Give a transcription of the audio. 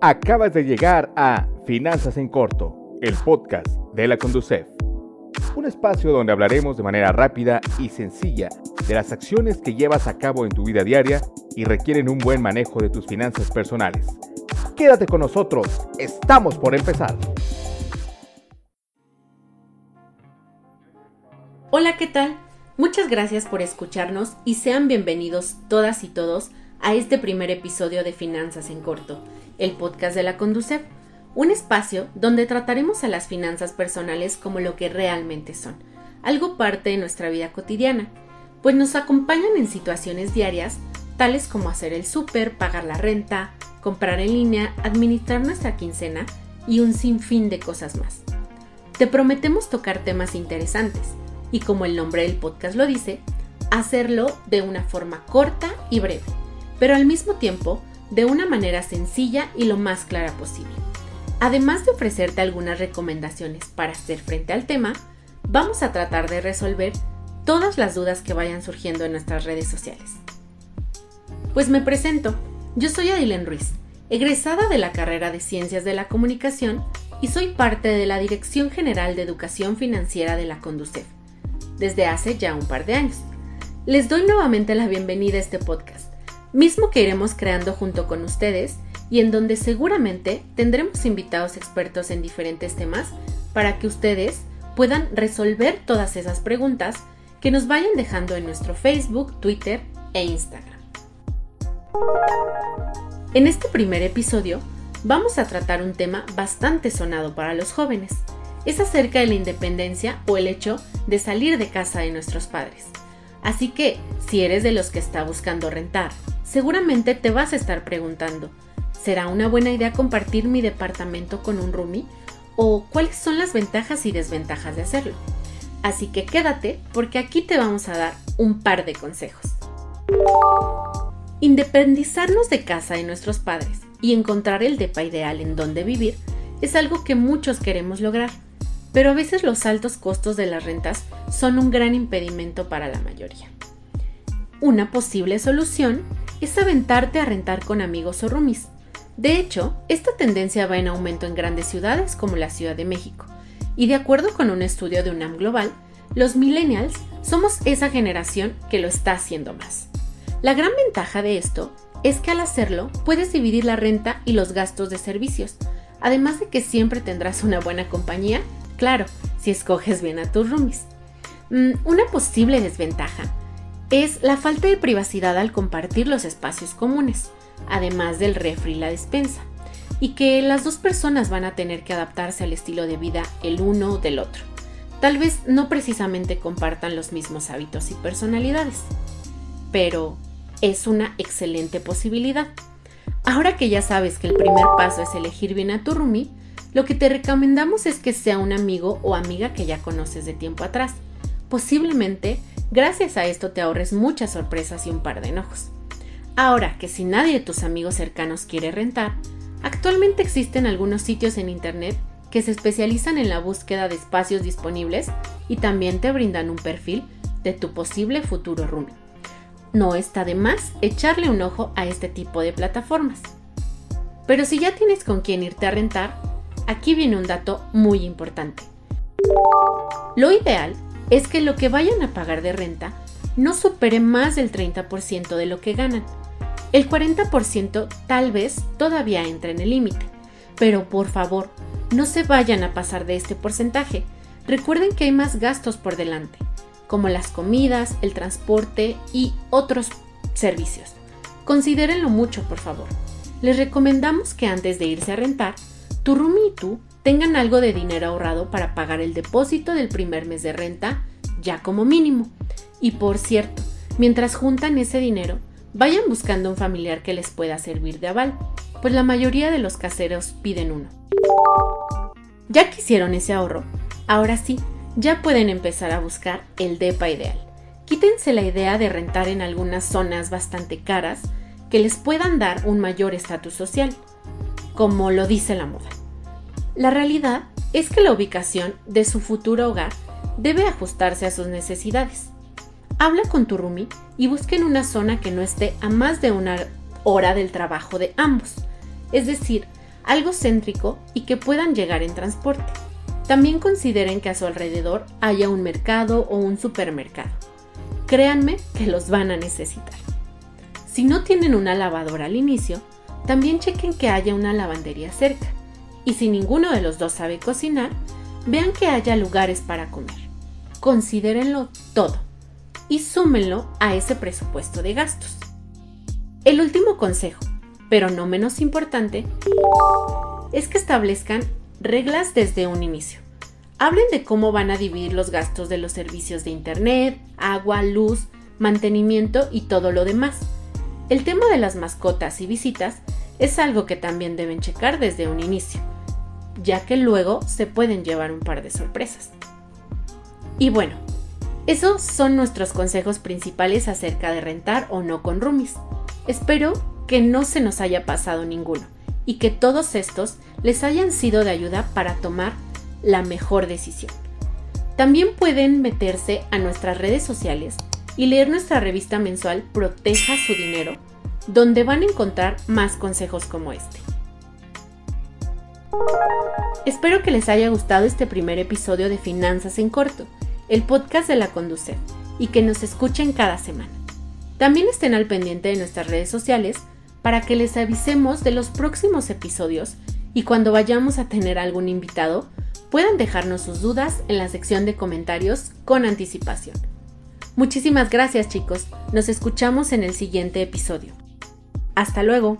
Acabas de llegar a Finanzas en Corto, el podcast de la Conducef. Un espacio donde hablaremos de manera rápida y sencilla de las acciones que llevas a cabo en tu vida diaria y requieren un buen manejo de tus finanzas personales. Quédate con nosotros, estamos por empezar. Hola, ¿qué tal? Muchas gracias por escucharnos y sean bienvenidos todas y todos este primer episodio de Finanzas en Corto el podcast de la Conducef, un espacio donde trataremos a las finanzas personales como lo que realmente son, algo parte de nuestra vida cotidiana, pues nos acompañan en situaciones diarias, tales como hacer el súper, pagar la renta, comprar en línea, administrar nuestra quincena y un sinfín de cosas más. Te prometemos tocar temas interesantes y como el nombre del podcast lo dice, hacerlo de una forma corta y breve, pero al mismo tiempo de una manera sencilla y lo más clara posible. Además de ofrecerte algunas recomendaciones para hacer frente al tema, vamos a tratar de resolver todas las dudas que vayan surgiendo en nuestras redes sociales. Pues me presento, yo soy Adilen Ruiz, egresada de la carrera de Ciencias de la Comunicación y soy parte de la Dirección General de Educación Financiera de la Conducef, desde hace ya un par de años. Les doy nuevamente la bienvenida a este podcast mismo que iremos creando junto con ustedes y en donde seguramente tendremos invitados expertos en diferentes temas para que ustedes puedan resolver todas esas preguntas que nos vayan dejando en nuestro Facebook, Twitter e Instagram. En este primer episodio vamos a tratar un tema bastante sonado para los jóvenes. Es acerca de la independencia o el hecho de salir de casa de nuestros padres. Así que, si eres de los que está buscando rentar, seguramente te vas a estar preguntando, ¿será una buena idea compartir mi departamento con un roomie? ¿O cuáles son las ventajas y desventajas de hacerlo? Así que quédate porque aquí te vamos a dar un par de consejos. Independizarnos de casa de nuestros padres y encontrar el depa ideal en donde vivir es algo que muchos queremos lograr pero a veces los altos costos de las rentas son un gran impedimento para la mayoría. Una posible solución es aventarte a rentar con amigos o roomies. De hecho, esta tendencia va en aumento en grandes ciudades como la Ciudad de México, y de acuerdo con un estudio de UNAM Global, los millennials somos esa generación que lo está haciendo más. La gran ventaja de esto es que al hacerlo puedes dividir la renta y los gastos de servicios, además de que siempre tendrás una buena compañía Claro, si escoges bien a tus roomies. Mm, una posible desventaja es la falta de privacidad al compartir los espacios comunes, además del refri y la despensa, y que las dos personas van a tener que adaptarse al estilo de vida el uno del otro. Tal vez no precisamente compartan los mismos hábitos y personalidades, pero es una excelente posibilidad. Ahora que ya sabes que el primer paso es elegir bien a tu roomie, lo que te recomendamos es que sea un amigo o amiga que ya conoces de tiempo atrás. Posiblemente, gracias a esto te ahorres muchas sorpresas y un par de enojos. Ahora que si nadie de tus amigos cercanos quiere rentar, actualmente existen algunos sitios en Internet que se especializan en la búsqueda de espacios disponibles y también te brindan un perfil de tu posible futuro roomie. No está de más echarle un ojo a este tipo de plataformas. Pero si ya tienes con quién irte a rentar, aquí viene un dato muy importante. Lo ideal es que lo que vayan a pagar de renta no supere más del 30% de lo que ganan. El 40% tal vez todavía entra en el límite, pero por favor, no se vayan a pasar de este porcentaje. Recuerden que hay más gastos por delante, como las comidas, el transporte y otros servicios. Considérenlo mucho, por favor. Les recomendamos que antes de irse a rentar, tu roomie y tú tengan algo de dinero ahorrado para pagar el depósito del primer mes de renta, ya como mínimo. Y por cierto, mientras juntan ese dinero, vayan buscando un familiar que les pueda servir de aval, pues la mayoría de los caseros piden uno. Ya que hicieron ese ahorro, ahora sí, ya pueden empezar a buscar el DEPA ideal. Quítense la idea de rentar en algunas zonas bastante caras que les puedan dar un mayor estatus social, como lo dice la moda. La realidad es que la ubicación de su futuro hogar debe ajustarse a sus necesidades. Habla con tu roomie y busquen una zona que no esté a más de una hora del trabajo de ambos. Es decir, algo céntrico y que puedan llegar en transporte. También consideren que a su alrededor haya un mercado o un supermercado. Créanme que los van a necesitar. Si no tienen una lavadora al inicio, también chequen que haya una lavandería cerca. Y si ninguno de los dos sabe cocinar, vean que haya lugares para comer. Considérenlo todo y súmenlo a ese presupuesto de gastos. El último consejo, pero no menos importante, es que establezcan reglas desde un inicio. Hablen de cómo van a dividir los gastos de los servicios de Internet, agua, luz, mantenimiento y todo lo demás. El tema de las mascotas y visitas es algo que también deben checar desde un inicio, ya que luego se pueden llevar un par de sorpresas. Y bueno, esos son nuestros consejos principales acerca de rentar o no con roomies. Espero que no se nos haya pasado ninguno y que todos estos les hayan sido de ayuda para tomar la mejor decisión. También pueden meterse a nuestras redes sociales y leer nuestra revista mensual Proteja su dinero, donde van a encontrar más consejos como este. Espero que les haya gustado este primer episodio de Finanzas en Corto, el podcast de la Conducef, y que nos escuchen cada semana. También estén al pendiente de nuestras redes sociales para que les avisemos de los próximos episodios y cuando vayamos a tener algún invitado puedan dejarnos sus dudas en la sección de comentarios con anticipación. Muchísimas gracias chicos, nos escuchamos en el siguiente episodio. Hasta luego.